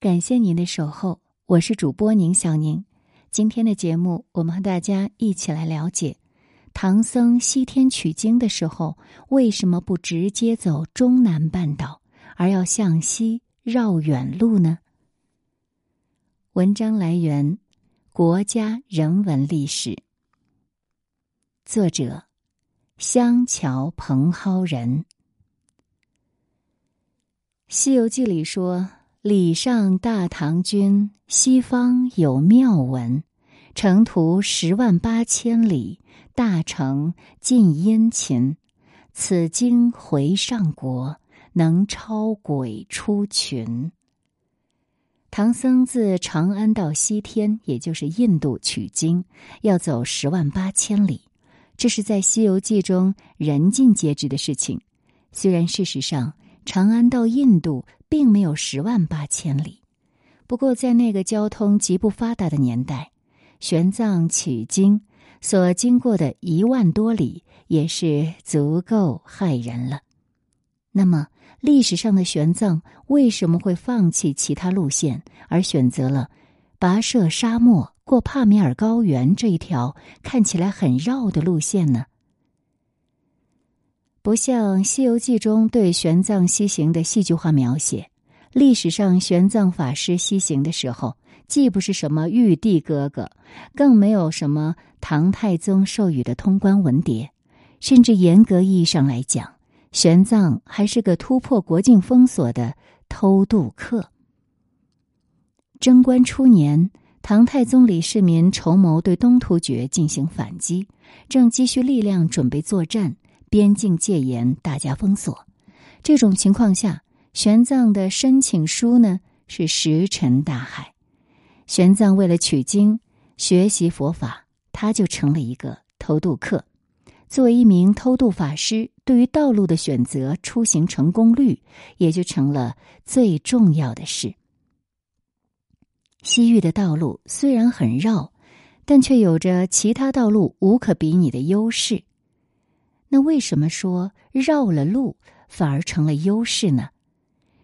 感谢您的守候，我是主播宁小宁。今天的节目，我们和大家一起来了解唐僧西天取经的时候，为什么不直接走中南半岛，而要向西绕远路呢？文章来源：国家人文历史，作者：香桥蓬蒿人。《西游记》里说。礼上大唐君，西方有妙文，程途十万八千里，大成尽殷勤。此经回上国，能超鬼出群。唐僧自长安到西天，也就是印度取经，要走十万八千里，这是在《西游记》中人尽皆知的事情。虽然事实上，长安到印度。并没有十万八千里，不过在那个交通极不发达的年代，玄奘取经所经过的一万多里也是足够骇人了。那么，历史上的玄奘为什么会放弃其他路线，而选择了跋涉沙漠、过帕米尔高原这一条看起来很绕的路线呢？不像《西游记》中对玄奘西行的戏剧化描写，历史上玄奘法师西行的时候，既不是什么玉帝哥哥，更没有什么唐太宗授予的通关文牒，甚至严格意义上来讲，玄奘还是个突破国境封锁的偷渡客。贞观初年，唐太宗李世民筹谋对东突厥进行反击，正积蓄力量准备作战。边境戒严，大家封锁。这种情况下，玄奘的申请书呢是石沉大海。玄奘为了取经、学习佛法，他就成了一个偷渡客。作为一名偷渡法师，对于道路的选择、出行成功率，也就成了最重要的事。西域的道路虽然很绕，但却有着其他道路无可比拟的优势。那为什么说绕了路反而成了优势呢？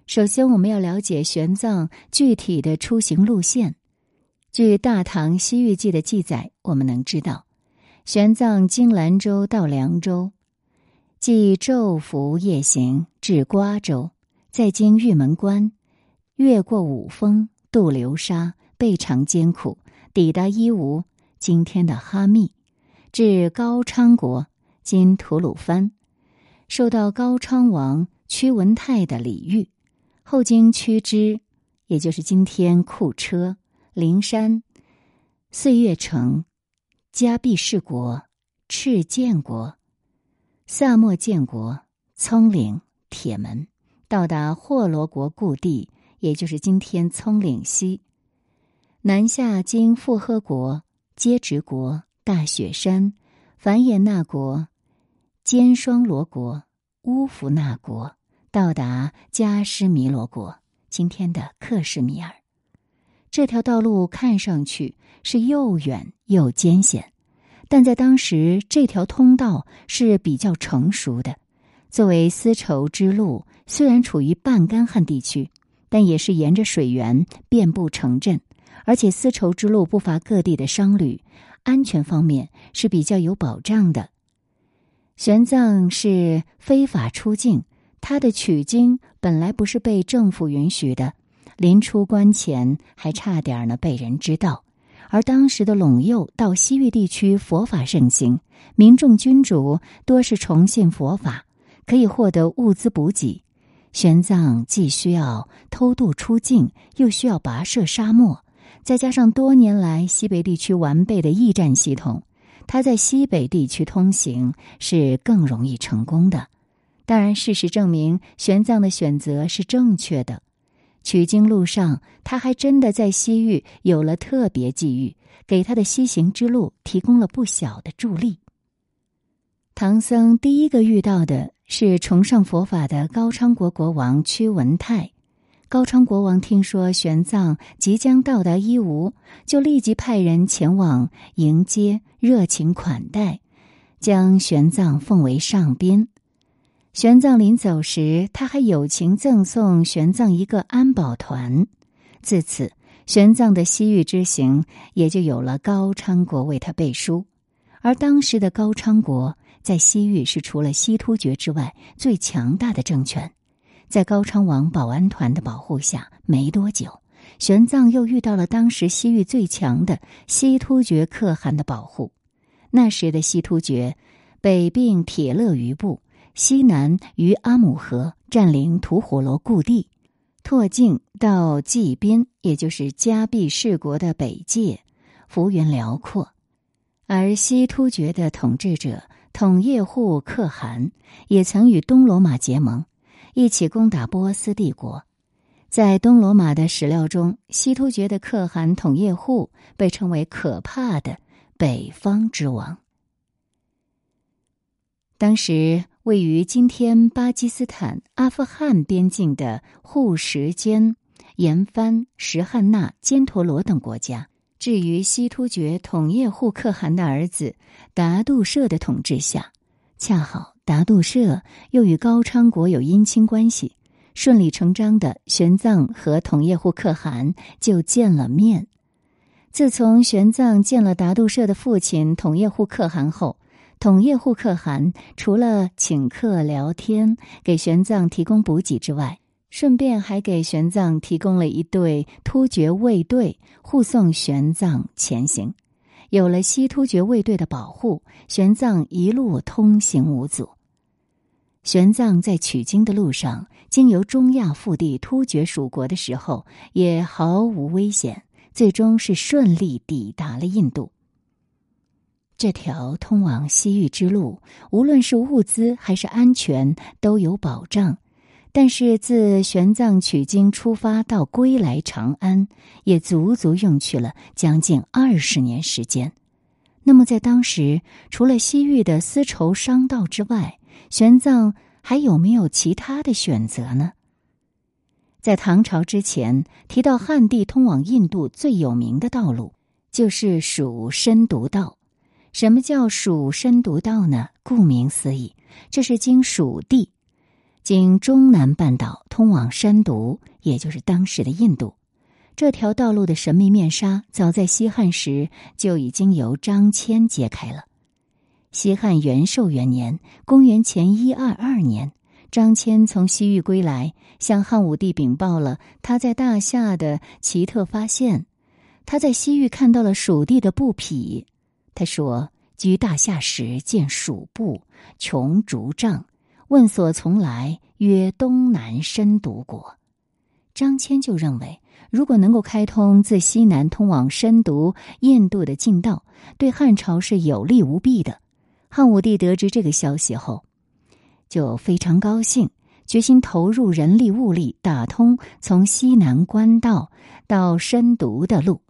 首先，我们要了解玄奘具体的出行路线。据《大唐西域记》的记载，我们能知道，玄奘经兰州到凉州，即昼伏夜行至瓜州，再经玉门关，越过五峰，渡流沙，倍尝艰苦，抵达伊吾（今天的哈密），至高昌国。今吐鲁番，受到高昌王屈文泰的礼遇，后经屈之，也就是今天库车、灵山、岁月城、迦毕士国、赤建国、萨莫建国、葱岭、铁门，到达霍罗国故地，也就是今天葱岭西，南下经富诃国、接直国、大雪山、凡衍那国。坚双罗国、乌弗那国，到达加施弥罗国（今天的克什米尔）。这条道路看上去是又远又艰险，但在当时，这条通道是比较成熟的。作为丝绸之路，虽然处于半干旱地区，但也是沿着水源遍布城镇，而且丝绸之路不乏各地的商旅，安全方面是比较有保障的。玄奘是非法出境，他的取经本来不是被政府允许的，临出关前还差点呢被人知道。而当时的陇右到西域地区佛法盛行，民众君主多是崇信佛法，可以获得物资补给。玄奘既需要偷渡出境，又需要跋涉沙漠，再加上多年来西北地区完备的驿站系统。他在西北地区通行是更容易成功的。当然，事实证明玄奘的选择是正确的。取经路上，他还真的在西域有了特别际遇，给他的西行之路提供了不小的助力。唐僧第一个遇到的是崇尚佛法的高昌国国王屈文泰。高昌国王听说玄奘即将到达伊吾，就立即派人前往迎接，热情款待，将玄奘奉为上宾。玄奘临走时，他还友情赠送玄奘一个安保团。自此，玄奘的西域之行也就有了高昌国为他背书。而当时的高昌国在西域是除了西突厥之外最强大的政权。在高昌王保安团的保护下，没多久，玄奘又遇到了当时西域最强的西突厥可汗的保护。那时的西突厥，北并铁勒余部，西南于阿姆河，占领吐火罗故地，拓境到济宾，也就是迦毕氏国的北界，幅员辽阔。而西突厥的统治者统叶护可汗，也曾与东罗马结盟。一起攻打波斯帝国，在东罗马的史料中，西突厥的可汗统叶护被称为可怕的北方之王。当时位于今天巴基斯坦、阿富汗边境的护什坚、延藩、什汉纳、坚陀罗等国家，置于西突厥统叶护可汗的儿子达杜舍的统治下，恰好。达杜舍又与高昌国有姻亲关系，顺理成章的，玄奘和统叶护可汗就见了面。自从玄奘见了达杜舍的父亲统叶护可汗后，统叶护可汗除了请客聊天、给玄奘提供补给之外，顺便还给玄奘提供了一队突厥卫队护送玄奘前行。有了西突厥卫队的保护，玄奘一路通行无阻。玄奘在取经的路上，经由中亚腹地突厥属国的时候，也毫无危险，最终是顺利抵达了印度。这条通往西域之路，无论是物资还是安全都有保障。但是自玄奘取经出发到归来长安，也足足用去了将近二十年时间。那么在当时，除了西域的丝绸商道之外，玄奘还有没有其他的选择呢？在唐朝之前，提到汉地通往印度最有名的道路就是蜀深毒道。什么叫蜀深毒道呢？顾名思义，这是经蜀地、经中南半岛通往深毒，也就是当时的印度。这条道路的神秘面纱，早在西汉时就已经由张骞揭开了。西汉元寿元年（公元前一二二年），张骞从西域归来，向汉武帝禀报了他在大夏的奇特发现。他在西域看到了蜀地的布匹。他说：“居大夏时，见蜀布，穷竹杖。问所从来，曰东南深毒国。”张骞就认为，如果能够开通自西南通往深毒印度的近道，对汉朝是有利无弊的。汉武帝得知这个消息后，就非常高兴，决心投入人力物力打通从西南官道到深毒的路。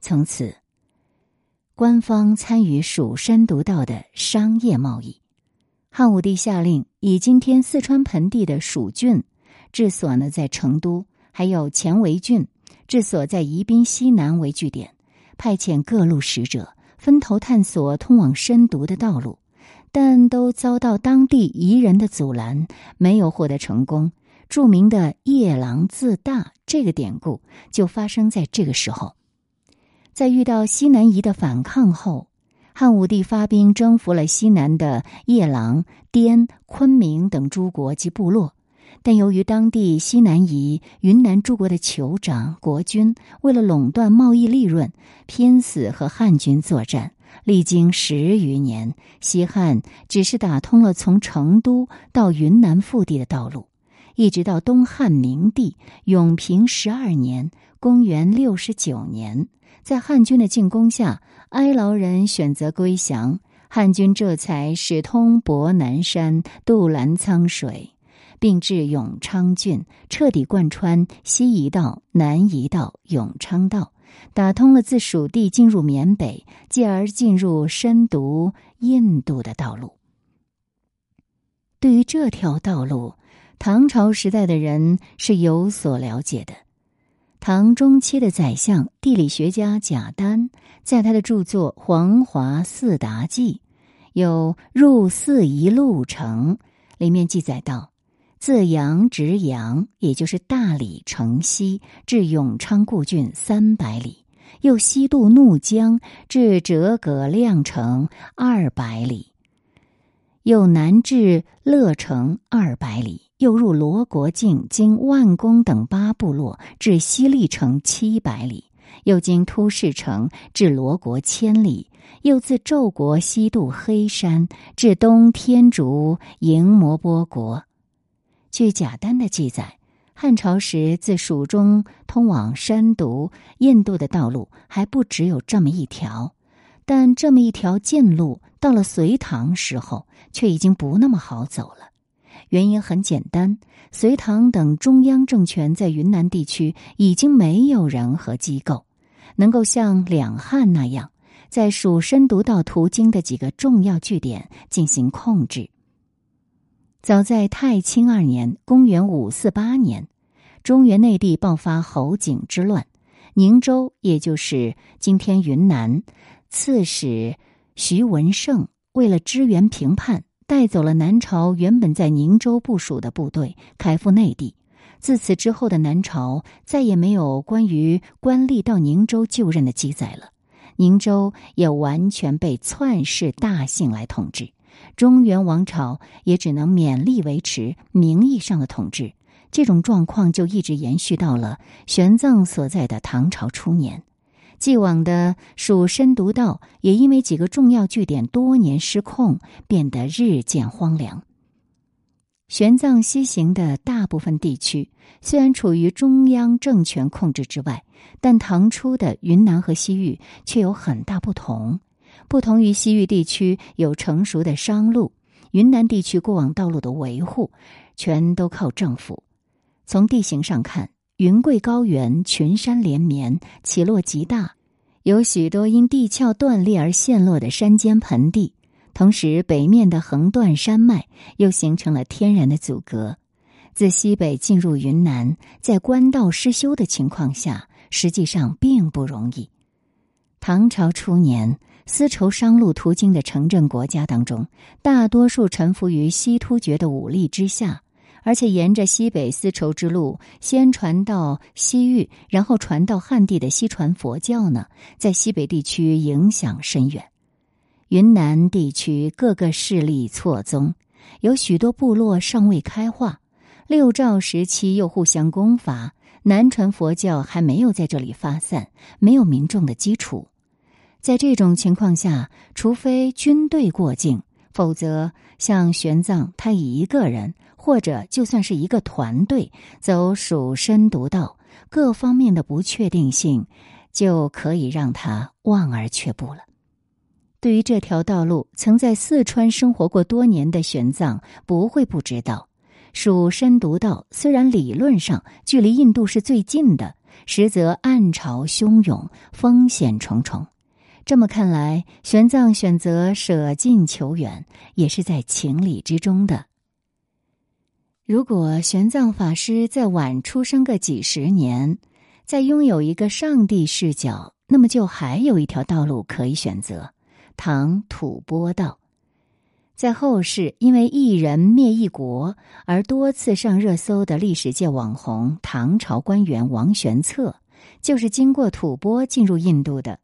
从此，官方参与蜀深毒道的商业贸易。汉武帝下令以今天四川盆地的蜀郡治所呢在成都，还有乾为郡治所在宜宾西南为据点，派遣各路使者。分头探索通往深毒的道路，但都遭到当地彝人的阻拦，没有获得成功。著名的“夜郎自大”这个典故就发生在这个时候。在遇到西南夷的反抗后，汉武帝发兵征服了西南的夜郎、滇、昆明等诸国及部落。但由于当地西南夷、云南诸国的酋长国君为了垄断贸易利润，拼死和汉军作战，历经十余年，西汉只是打通了从成都到云南腹地的道路，一直到东汉明帝永平十二年（公元六十九年），在汉军的进攻下，哀牢人选择归降，汉军这才使通博南山、渡澜沧水。并至永昌郡，彻底贯穿西夷道、南夷道、永昌道，打通了自蜀地进入缅北，继而进入深读印度的道路。对于这条道路，唐朝时代的人是有所了解的。唐中期的宰相、地理学家贾丹，在他的著作《黄华四达记》有《入四夷路程》里面记载道。自阳直阳，也就是大理城西至永昌故郡三百里；又西渡怒江至折葛亮城二百里；又南至乐城二百里；又入罗国境，经万公等八部落至西历城七百里；又经突氏城至罗国千里；又自纣国西渡黑山至东天竺迎摩波国。据贾丹的记载，汉朝时自蜀中通往山毒、印度的道路还不只有这么一条，但这么一条近路到了隋唐时候，却已经不那么好走了。原因很简单，隋唐等中央政权在云南地区已经没有人和机构，能够像两汉那样，在蜀深毒道途经的几个重要据点进行控制。早在太清二年（公元五四八年），中原内地爆发侯景之乱，宁州也就是今天云南，刺史徐文胜为了支援平叛，带走了南朝原本在宁州部署的部队，开赴内地。自此之后的南朝再也没有关于官吏到宁州就任的记载了，宁州也完全被篡氏大姓来统治。中原王朝也只能勉力维持名义上的统治，这种状况就一直延续到了玄奘所在的唐朝初年。既往的蜀深独道也因为几个重要据点多年失控，变得日渐荒凉。玄奘西行的大部分地区虽然处于中央政权控制之外，但唐初的云南和西域却有很大不同。不同于西域地区有成熟的商路，云南地区过往道路的维护全都靠政府。从地形上看，云贵高原群山连绵，起落极大，有许多因地壳断裂而陷落的山间盆地。同时，北面的横断山脉又形成了天然的阻隔。自西北进入云南，在官道失修的情况下，实际上并不容易。唐朝初年。丝绸商路途经的城镇国家当中，大多数臣服于西突厥的武力之下，而且沿着西北丝绸之路先传到西域，然后传到汉地的西传佛教呢，在西北地区影响深远。云南地区各个势力错综，有许多部落尚未开化。六赵时期又互相攻伐，南传佛教还没有在这里发散，没有民众的基础。在这种情况下，除非军队过境，否则像玄奘他一个人，或者就算是一个团队走蜀深独道，各方面的不确定性就可以让他望而却步了。对于这条道路，曾在四川生活过多年的玄奘不会不知道，蜀深独道虽然理论上距离印度是最近的，实则暗潮汹涌，风险重重。这么看来，玄奘选择舍近求远，也是在情理之中的。如果玄奘法师再晚出生个几十年，再拥有一个上帝视角，那么就还有一条道路可以选择——唐吐蕃道。在后世因为一人灭一国而多次上热搜的历史界网红唐朝官员王玄策，就是经过吐蕃进入印度的。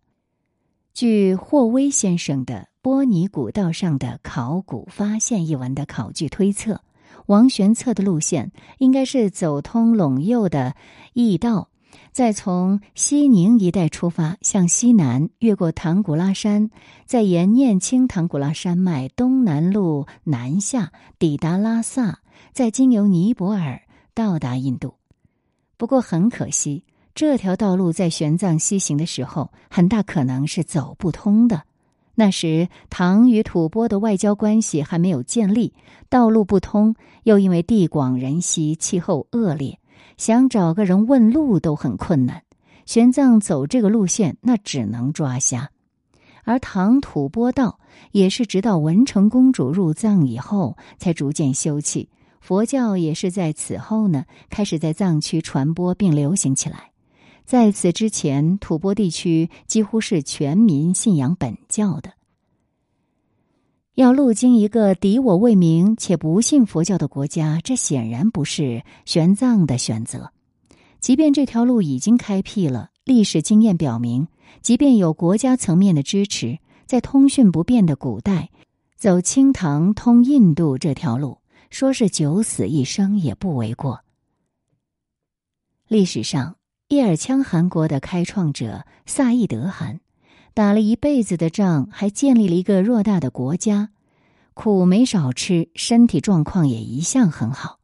据霍威先生的《波尼古道上的考古发现》一文的考据推测，王玄策的路线应该是走通陇右的驿道，再从西宁一带出发，向西南越过唐古拉山，再沿念青唐古拉山脉东南路南下，抵达拉萨，再经由尼泊尔到达印度。不过很可惜。这条道路在玄奘西行的时候，很大可能是走不通的。那时唐与吐蕃的外交关系还没有建立，道路不通，又因为地广人稀、气候恶劣，想找个人问路都很困难。玄奘走这个路线，那只能抓瞎。而唐吐蕃道也是直到文成公主入藏以后，才逐渐修葺。佛教也是在此后呢，开始在藏区传播并流行起来。在此之前，吐蕃地区几乎是全民信仰本教的。要路经一个敌我未明且不信佛教的国家，这显然不是玄奘的选择。即便这条路已经开辟了，历史经验表明，即便有国家层面的支持，在通讯不便的古代，走清唐通印度这条路，说是九死一生也不为过。历史上，叶尔羌汗国的开创者萨义德汗。打了一辈子的仗，还建立了一个偌大的国家，苦没少吃，身体状况也一向很好。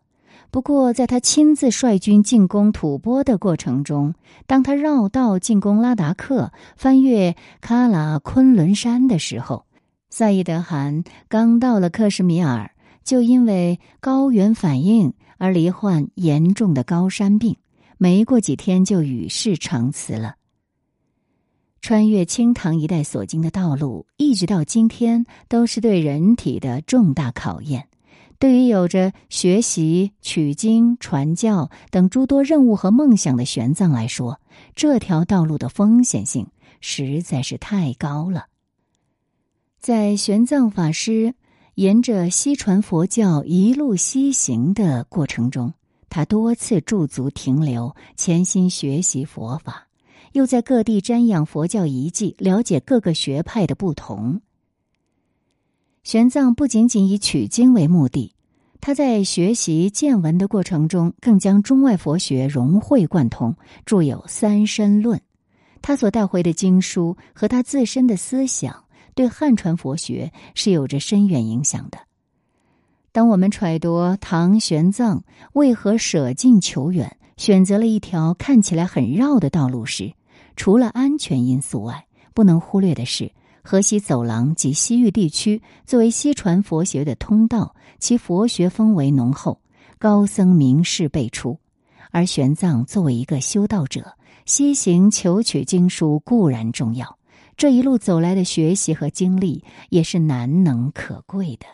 不过，在他亲自率军进攻吐蕃的过程中，当他绕道进攻拉达克、翻越喀拉昆仑山的时候，萨义德汗刚到了克什米尔，就因为高原反应而罹患严重的高山病，没过几天就与世长辞了。穿越清唐一带所经的道路，一直到今天，都是对人体的重大考验。对于有着学习、取经、传教等诸多任务和梦想的玄奘来说，这条道路的风险性实在是太高了。在玄奘法师沿着西传佛教一路西行的过程中，他多次驻足停留，潜心学习佛法。又在各地瞻仰佛教遗迹，了解各个学派的不同。玄奘不仅仅以取经为目的，他在学习见闻的过程中，更将中外佛学融会贯通，著有《三身论》。他所带回的经书和他自身的思想，对汉传佛学是有着深远影响的。当我们揣度唐玄奘为何舍近求远，选择了一条看起来很绕的道路时，除了安全因素外，不能忽略的是，河西走廊及西域地区作为西传佛学的通道，其佛学氛围浓厚，高僧名士辈出。而玄奘作为一个修道者，西行求取经书固然重要，这一路走来的学习和经历也是难能可贵的。